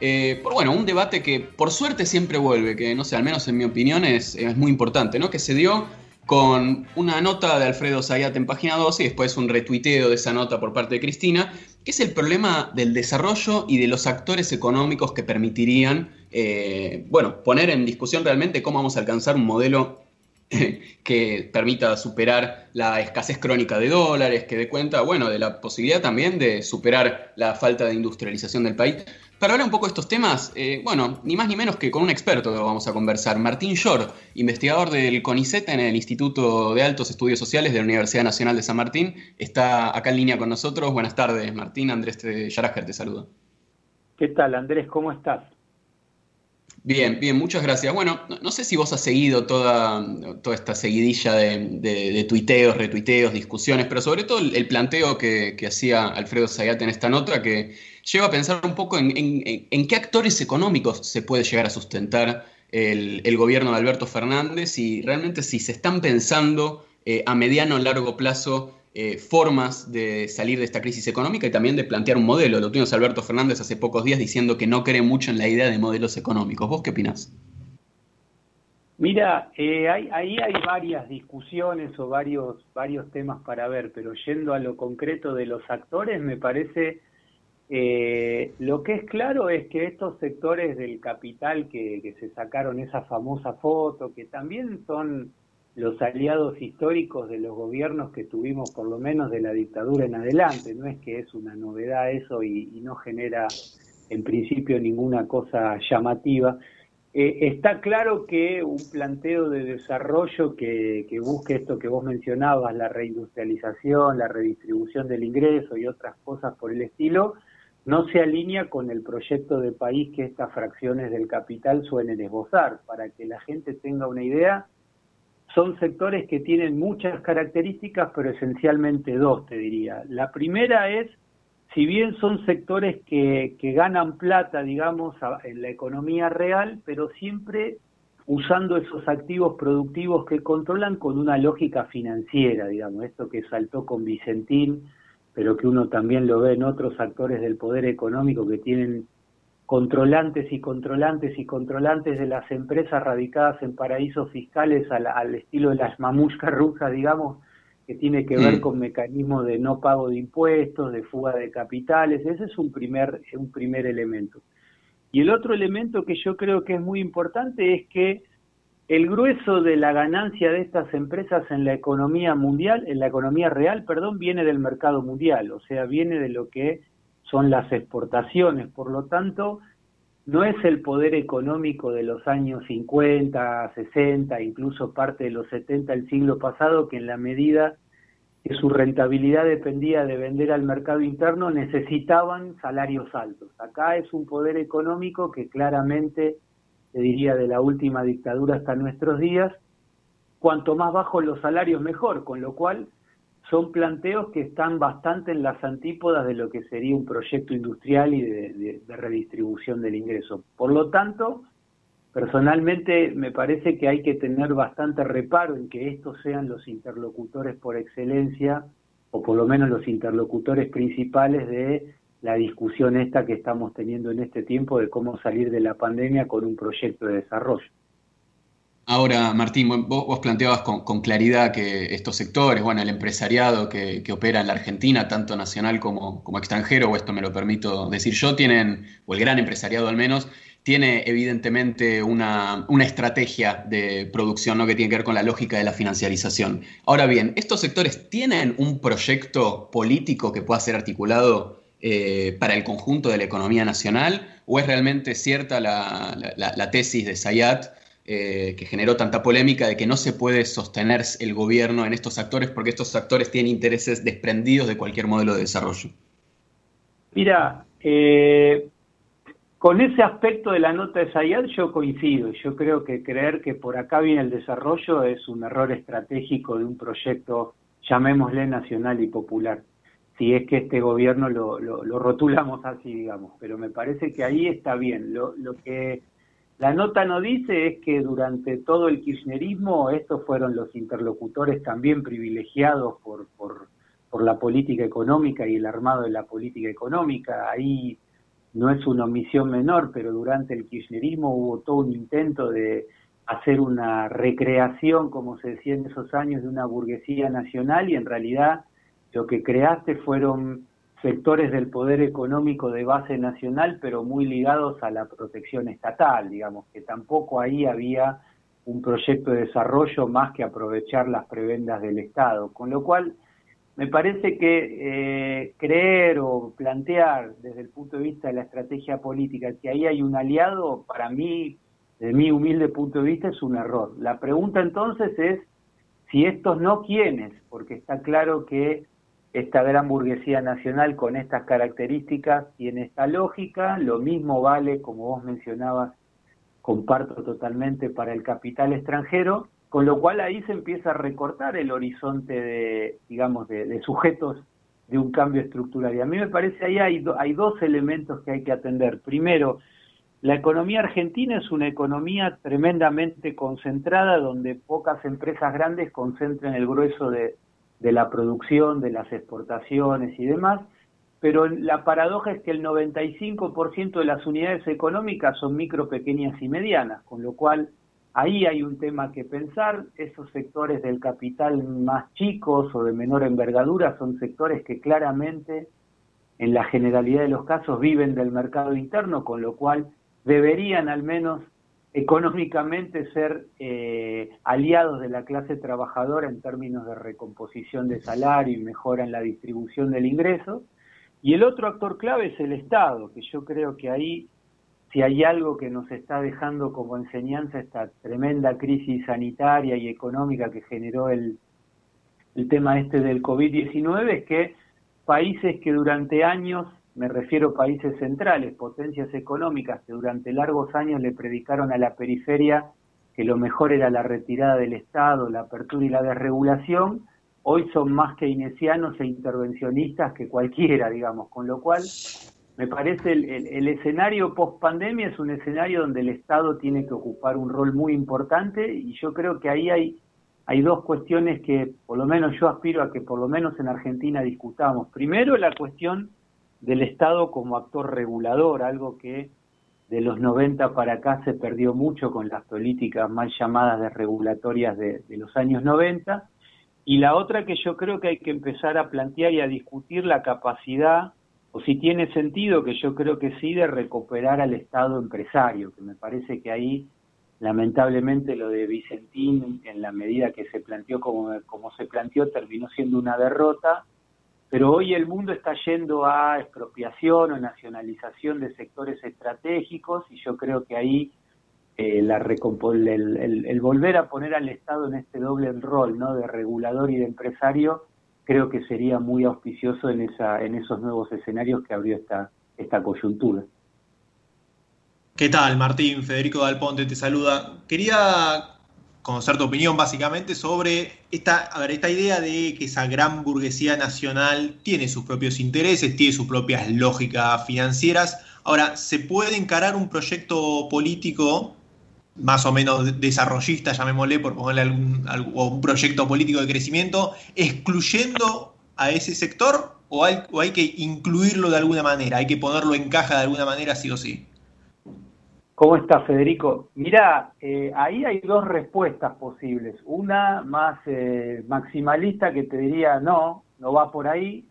eh, bueno, un debate que por suerte siempre vuelve, que no sé, al menos en mi opinión es, es muy importante, ¿no? Que se dio con una nota de Alfredo Zayat en página 12 y después un retuiteo de esa nota por parte de Cristina, que es el problema del desarrollo y de los actores económicos que permitirían, eh, bueno, poner en discusión realmente cómo vamos a alcanzar un modelo que permita superar la escasez crónica de dólares, que dé cuenta, bueno, de la posibilidad también de superar la falta de industrialización del país. Para hablar un poco de estos temas, eh, bueno, ni más ni menos que con un experto que vamos a conversar, Martín Shor, investigador del CONICET en el Instituto de Altos Estudios Sociales de la Universidad Nacional de San Martín, está acá en línea con nosotros. Buenas tardes, Martín. Andrés Yarajer te saluda. ¿Qué tal, Andrés? ¿Cómo estás? Bien, bien, muchas gracias. Bueno, no, sé si vos has seguido toda, toda esta seguidilla de, tuiteos, retuiteos, discusiones, pero sobre todo el, planteo que, hacía Alfredo Zayat en esta nota, que lleva a pensar un poco en, qué actores económicos se puede llegar a sustentar el, gobierno de Alberto Fernández y realmente si se están pensando eh, a mediano o largo plazo eh, formas de salir de esta crisis económica y también de plantear un modelo. Lo tuvimos Alberto Fernández hace pocos días diciendo que no cree mucho en la idea de modelos económicos. ¿Vos qué opinás? Mira, eh, ahí hay varias discusiones o varios, varios temas para ver, pero yendo a lo concreto de los actores, me parece eh, lo que es claro es que estos sectores del capital que, que se sacaron esa famosa foto, que también son los aliados históricos de los gobiernos que tuvimos por lo menos de la dictadura en adelante. No es que es una novedad eso y, no genera en principio ninguna cosa llamativa. Eh, está claro que un planteo de desarrollo que, que busque esto que vos mencionabas, la reindustrialización, la redistribución del ingreso y otras cosas por el estilo, no se alinea con el proyecto de país que estas fracciones del capital suelen esbozar. Para que la gente tenga una idea, son sectores que tienen muchas características, pero esencialmente dos, te diría. La primera es, si bien son sectores que, que ganan plata, digamos, en la economía real, pero siempre usando esos activos productivos que controlan con una lógica financiera, digamos, esto que saltó con Vicentín, pero que uno también lo ve en otros actores del poder económico que tienen controlantes y controlantes y controlantes de las empresas radicadas en paraísos fiscales al, estilo de las mamuscas rusas, digamos, que tiene que ver mm. con mecanismos de no pago de impuestos, de fuga de capitales, ese es un primer, un primer elemento. Y el otro elemento que yo creo que es muy importante es que el grueso de la ganancia de estas empresas en la economía mundial, en la economía real, perdón, viene del mercado mundial, o sea, viene de lo que son las exportaciones. Por lo tanto, no es el poder económico de los años 50, 60, incluso parte de los 70 del siglo pasado, que en la medida que su rentabilidad dependía de vender al mercado interno, necesitaban salarios altos. Acá es un poder económico que claramente, te diría, de la última dictadura hasta nuestros días, cuanto más bajos los salarios mejor, con lo cual son planteos que están bastante en las antípodas de lo que sería un proyecto industrial y de, redistribución del ingreso. Por lo tanto, personalmente me parece que hay que tener bastante reparo en que estos sean los interlocutores por excelencia, o por lo menos los interlocutores principales de la discusión esta que estamos teniendo en este tiempo de cómo salir de la pandemia con un proyecto de desarrollo. Ahora, Martín, vos, planteabas con, claridad que estos sectores, bueno, el empresariado que, opera en la Argentina, tanto nacional como, extranjero, o esto me lo permito decir yo, tienen, o el gran empresariado al menos, tiene evidentemente una, estrategia de producción ¿no? que tiene que ver con la lógica de la financiarización. Ahora bien, ¿estos sectores tienen un proyecto político que pueda ser articulado eh, para el conjunto de la economía nacional? ¿O es realmente cierta la, la tesis de Sayat? Eh, que generó tanta polémica de que no se puede sostener el gobierno en estos actores porque estos actores tienen intereses desprendidos de cualquier modelo de desarrollo. Mira, eh, con ese aspecto de la nota de Sayad yo coincido. Yo creo que creer que por acá viene el desarrollo es un error estratégico de un proyecto, llamémosle nacional y popular. Si es que este gobierno lo, rotulamos así, digamos. Pero me parece que ahí está bien. Lo que la nota no dice es que durante todo el kirchnerismo estos fueron los interlocutores también privilegiados por, por, por la política económica y el armado de la política económica. Ahí no es una omisión menor, pero durante el kirchnerismo hubo todo un intento de hacer una recreación, como se decía en esos años, de una burguesía nacional y en realidad lo que creaste fueron sectores del poder económico de base nacional, pero muy ligados a la protección estatal, digamos, que tampoco ahí había un proyecto de desarrollo más que aprovechar las prebendas del Estado. Con lo cual, me parece que eh, creer o plantear desde el punto de vista de la estrategia política que ahí hay un aliado, para mí, desde mi humilde punto de vista, es un error. La pregunta entonces es si estos no, ¿quiénes? Porque está claro que esta gran burguesía nacional con estas características tiene esta lógica, lo mismo vale, como vos mencionabas, comparto totalmente para el capital extranjero, con lo cual ahí se empieza a recortar el horizonte de, digamos, de, sujetos de un cambio estructural. Y a mí me parece ahí hay, hay dos elementos que hay que atender. Primero, la economía argentina es una economía tremendamente concentrada, donde pocas empresas grandes concentran el grueso de, de la producción, de las exportaciones y demás, pero la paradoja es que el 95% de las unidades económicas son micro, pequeñas y medianas, con lo cual ahí hay un tema que pensar, esos sectores del capital más chicos o de menor envergadura son sectores que claramente en la generalidad de los casos viven del mercado interno, con lo cual deberían al menos económicamente ser eh, aliados de la clase trabajadora en términos de recomposición de salario y mejora en la distribución del ingreso. Y el otro actor clave es el Estado, que yo creo que ahí, si hay algo que nos está dejando como enseñanza esta tremenda crisis sanitaria y económica que generó el, el tema este del COVID-19, es que países que durante años me refiero a países centrales, potencias económicas que durante largos años le predicaron a la periferia que lo mejor era la retirada del Estado, la apertura y la desregulación, hoy son más keynesianos e intervencionistas que cualquiera, digamos, con lo cual me parece el, el escenario post pandemia es un escenario donde el Estado tiene que ocupar un rol muy importante y yo creo que ahí hay, hay dos cuestiones que por lo menos yo aspiro a que por lo menos en Argentina discutamos. Primero la cuestión del Estado como actor regulador, algo que de los 90 para acá se perdió mucho con las políticas mal llamadas de regulatorias de, los años 90. Y la otra que yo creo que hay que empezar a plantear y a discutir la capacidad, o si tiene sentido, que yo creo que sí, de recuperar al Estado empresario, que me parece que ahí lamentablemente lo de Vicentín, en la medida que se planteó como, como se planteó, terminó siendo una derrota pero hoy el mundo está yendo a expropiación o nacionalización de sectores estratégicos y yo creo que ahí eh, la el, volver a poner al Estado en este doble rol ¿no? de regulador y de empresario creo que sería muy auspicioso en, esa, en esos nuevos escenarios que abrió esta, esta coyuntura. ¿Qué tal, Martín? Federico Dalponte te saluda. Quería conocer tu opinión básicamente sobre esta, a ver, esta idea de que esa gran burguesía nacional tiene sus propios intereses, tiene sus propias lógicas financieras. Ahora, ¿se puede encarar un proyecto político más o menos desarrollista, llamémosle, por ponerle algún, o un proyecto político de crecimiento, excluyendo a ese sector o hay, o hay que incluirlo de alguna manera, hay que ponerlo en caja de alguna manera sí o sí? ¿Cómo está Federico? Mira, eh, ahí hay dos respuestas posibles. Una más eh, maximalista que te diría no, no va por ahí,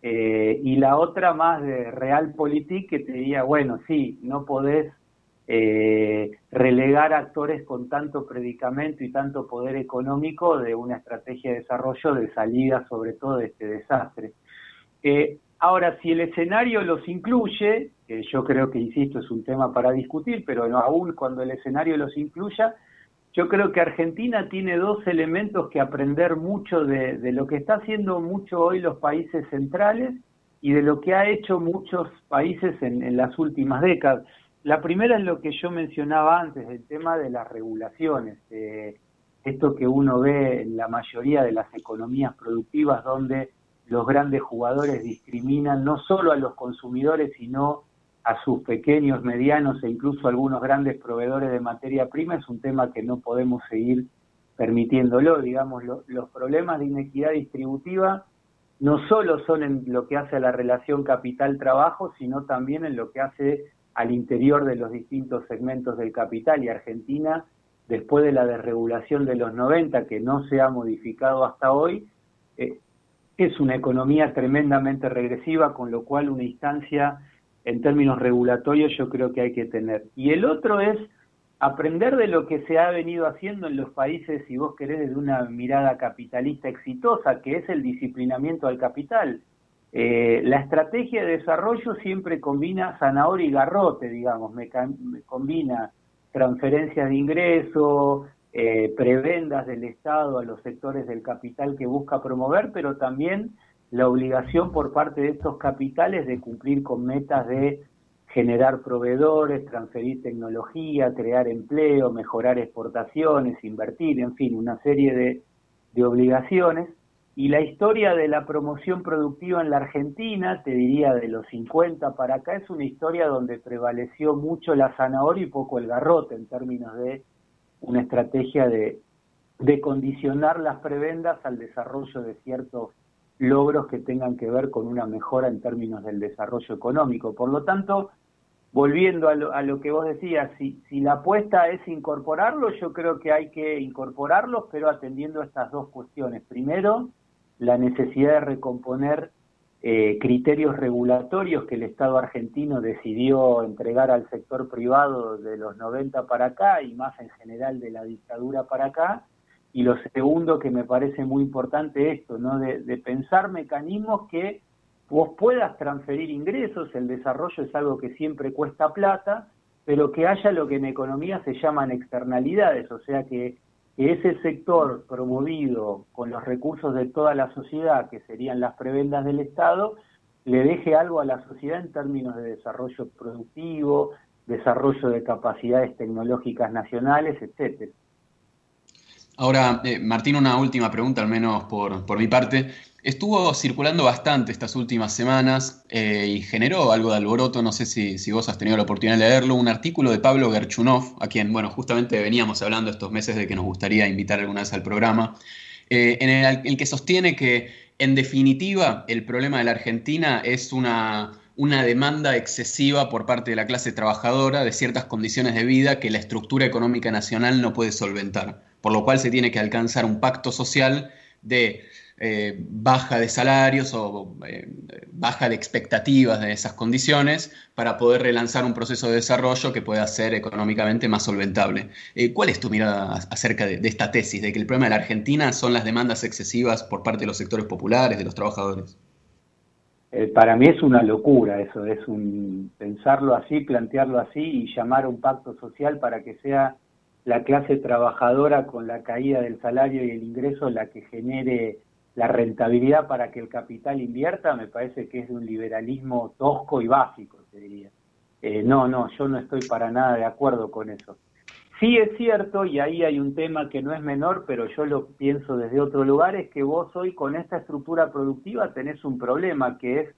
eh, y la otra más de realpolitik que te diría, bueno, sí, no podés relegar actores con tanto predicamento y tanto poder económico de una estrategia de desarrollo de salida sobre todo de este desastre. Ahora, si el escenario los incluye, que yo creo que, insisto, es un tema para discutir, pero no, aún cuando el escenario los incluya, yo creo que Argentina tiene dos elementos que aprender mucho de, lo que está haciendo mucho hoy los países centrales y de lo que ha hecho muchos países en, las últimas décadas. La primera es lo que yo mencionaba antes, el tema de las regulaciones. esto que uno ve en la mayoría de las economías productivas donde los grandes jugadores discriminan no solo a los consumidores, sino a sus pequeños, medianos e incluso algunos grandes proveedores de materia prima, es un tema que no podemos seguir permitiendo. Digamos, los problemas de inequidad distributiva no solo son en lo que hace a la relación capital-trabajo, sino también en lo que hace al interior de los distintos segmentos del capital. Y Argentina, después de la desregulación de los 90, que no se ha modificado hasta hoy, eh, es una economía tremendamente regresiva, con lo cual una instancia en términos regulatorios yo creo que hay que tener. Y el otro es aprender de lo que se ha venido haciendo en los países, si vos querés, desde una mirada capitalista exitosa, que es el disciplinamiento al capital. Eh, la estrategia de desarrollo siempre combina zanahoria y garrote, digamos, me, combina transferencias de ingreso, eh, prebendas del Estado a los sectores del capital que busca promover, pero también la obligación por parte de estos capitales de cumplir con metas de generar proveedores, transferir tecnología, crear empleo, mejorar exportaciones, invertir, en fin, una serie de, obligaciones. Y la historia de la promoción productiva en la Argentina, te diría de los 50 para acá, es una historia donde prevaleció mucho la zanahoria y poco el garrote en términos de una estrategia de, de condicionar las prebendas al desarrollo de ciertos logros que tengan que ver con una mejora en términos del desarrollo económico. Por lo tanto, volviendo a lo, que vos decías, si, la apuesta es incorporarlo, yo creo que hay que incorporarlos, pero atendiendo a estas dos cuestiones. Primero, la necesidad de recomponer eh, criterios regulatorios que el Estado argentino decidió entregar al sector privado de los 90 para acá y más en general de la dictadura para acá. Y lo segundo que me parece muy importante esto, ¿no? de pensar mecanismos que vos puedas transferir ingresos, el desarrollo es algo que siempre cuesta plata, pero que haya lo que en economía se llaman externalidades, o sea que, ese sector promovido con los recursos de toda la sociedad, que serían las prebendas del Estado, le deje algo a la sociedad en términos de desarrollo productivo, desarrollo de capacidades tecnológicas nacionales, etcétera. Ahora, eh, Martín, una última pregunta, al menos por, por mi parte. Estuvo circulando bastante estas últimas semanas eh, y generó algo de alboroto, no sé si, vos has tenido la oportunidad de leerlo, un artículo de Pablo Gerchunov, a quien, bueno, justamente veníamos hablando estos meses de que nos gustaría invitar alguna vez al programa, eh, en el, que sostiene que, en definitiva, el problema de la Argentina es una, una demanda excesiva por parte de la clase trabajadora de ciertas condiciones de vida que la estructura económica nacional no puede solventar, por lo cual se tiene que alcanzar un pacto social de eh, baja de salarios o eh, baja de expectativas de esas condiciones para poder relanzar un proceso de desarrollo que pueda ser económicamente más solventable. Eh, ¿Cuál es tu mirada acerca de, esta tesis, de que el problema de la Argentina son las demandas excesivas por parte de los sectores populares, de los trabajadores? para mí es una locura eso, es un pensarlo así, plantearlo así y llamar a un pacto social para que sea la clase trabajadora con la caída del salario y el ingreso la que genere la rentabilidad para que el capital invierta me parece que es de un liberalismo tosco y básico, te diría. Eh, no, no, yo no estoy para nada de acuerdo con eso. Sí es cierto, y ahí hay un tema que no es menor, pero yo lo pienso desde otro lugar, es que vos hoy con esta estructura productiva tenés un problema, que es,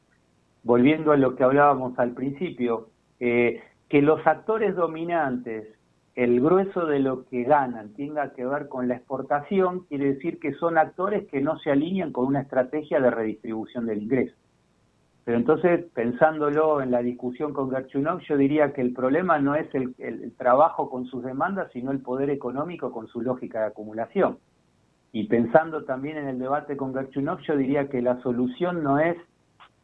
volviendo a lo que hablábamos al principio, eh, que los actores dominantes el grueso de lo que ganan tenga que ver con la exportación, quiere decir que son actores que no se alinean con una estrategia de redistribución del ingreso. Pero entonces, pensándolo en la discusión con Gerchunov, yo diría que el problema no es el, el, trabajo con sus demandas, sino el poder económico con su lógica de acumulación. Y pensando también en el debate con Gerchunov, yo diría que la solución no es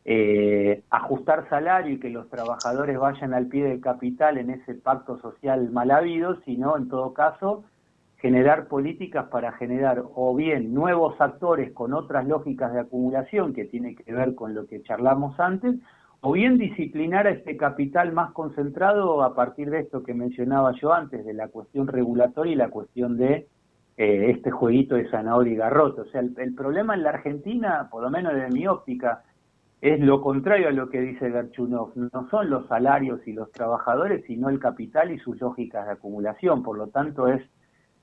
eh, ajustar salario y que los trabajadores vayan al pie del capital en ese pacto social mal habido, sino en todo caso generar políticas para generar o bien nuevos actores con otras lógicas de acumulación que tiene que ver con lo que charlamos antes, o bien disciplinar a este capital más concentrado a partir de esto que mencionaba yo antes, de la cuestión regulatoria y la cuestión de eh, este jueguito de zanahoria y garrote. O sea, el, el problema en la Argentina, por lo menos desde mi óptica, es lo contrario a lo que dice Gerchunov. No son los salarios y los trabajadores, sino el capital y sus lógicas de acumulación. Por lo tanto, es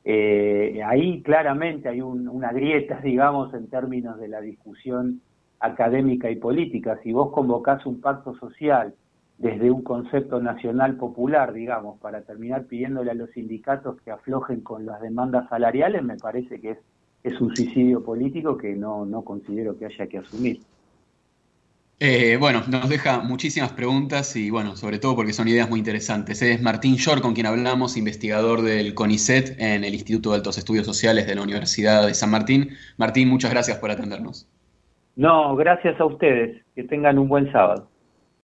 eh, ahí claramente hay una grieta, digamos, en términos de la discusión académica y política. Si vos convocás un pacto social desde un concepto nacional popular, digamos, para terminar pidiéndole a los sindicatos que aflojen con las demandas salariales, me parece que es es un suicidio político que no, no considero que haya que asumir. Eh, bueno, nos deja muchísimas preguntas y bueno, sobre todo porque son ideas muy interesantes. Es Martín Shor con quien hablamos, investigador del CONICET en el Instituto de Altos Estudios Sociales de la Universidad de San Martín. Martín, muchas gracias por atendernos. No, gracias a ustedes. Que tengan un buen sábado.